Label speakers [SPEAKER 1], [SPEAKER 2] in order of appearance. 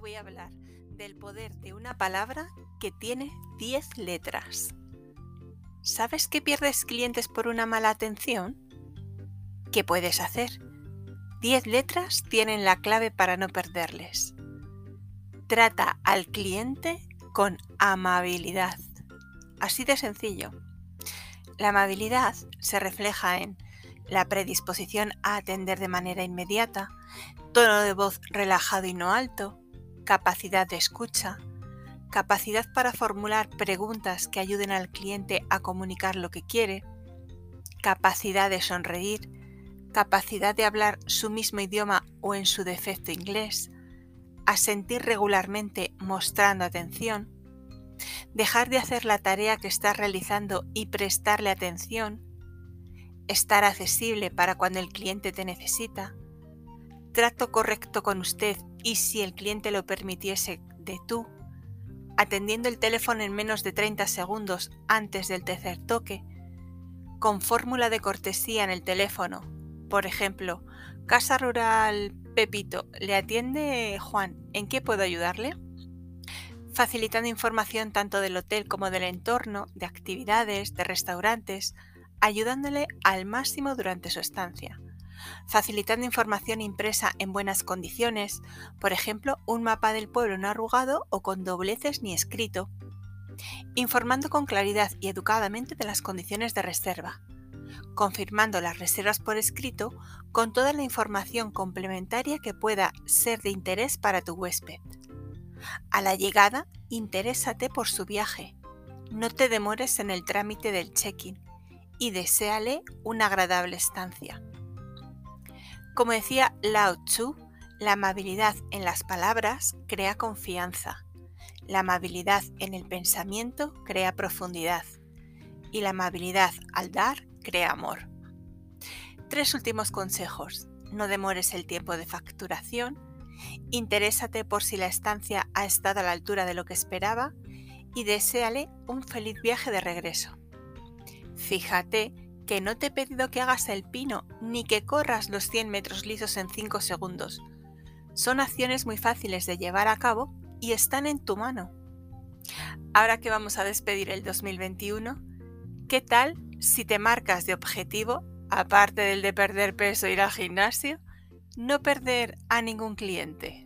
[SPEAKER 1] voy a hablar del poder de una palabra que tiene 10 letras. ¿Sabes que pierdes clientes por una mala atención? ¿Qué puedes hacer? 10 letras tienen la clave para no perderles. Trata al cliente con amabilidad. Así de sencillo. La amabilidad se refleja en la predisposición a atender de manera inmediata, tono de voz relajado y no alto, capacidad de escucha, capacidad para formular preguntas que ayuden al cliente a comunicar lo que quiere, capacidad de sonreír, capacidad de hablar su mismo idioma o en su defecto inglés, asentir regularmente mostrando atención, dejar de hacer la tarea que está realizando y prestarle atención, estar accesible para cuando el cliente te necesita, trato correcto con usted y si el cliente lo permitiese de tú, atendiendo el teléfono en menos de 30 segundos antes del tercer toque, con fórmula de cortesía en el teléfono, por ejemplo, Casa Rural Pepito, ¿le atiende Juan? ¿En qué puedo ayudarle? Facilitando información tanto del hotel como del entorno, de actividades, de restaurantes, ayudándole al máximo durante su estancia facilitando información impresa en buenas condiciones, por ejemplo, un mapa del pueblo no arrugado o con dobleces ni escrito, informando con claridad y educadamente de las condiciones de reserva, confirmando las reservas por escrito con toda la información complementaria que pueda ser de interés para tu huésped. A la llegada, interésate por su viaje. No te demores en el trámite del check-in y deséale una agradable estancia. Como decía Lao Tzu, la amabilidad en las palabras crea confianza, la amabilidad en el pensamiento crea profundidad y la amabilidad al dar crea amor. Tres últimos consejos. No demores el tiempo de facturación, interésate por si la estancia ha estado a la altura de lo que esperaba y deséale un feliz viaje de regreso. Fíjate que no te he pedido que hagas el pino ni que corras los 100 metros lisos en 5 segundos. Son acciones muy fáciles de llevar a cabo y están en tu mano. Ahora que vamos a despedir el 2021, ¿qué tal si te marcas de objetivo, aparte del de perder peso e ir al gimnasio, no perder a ningún cliente?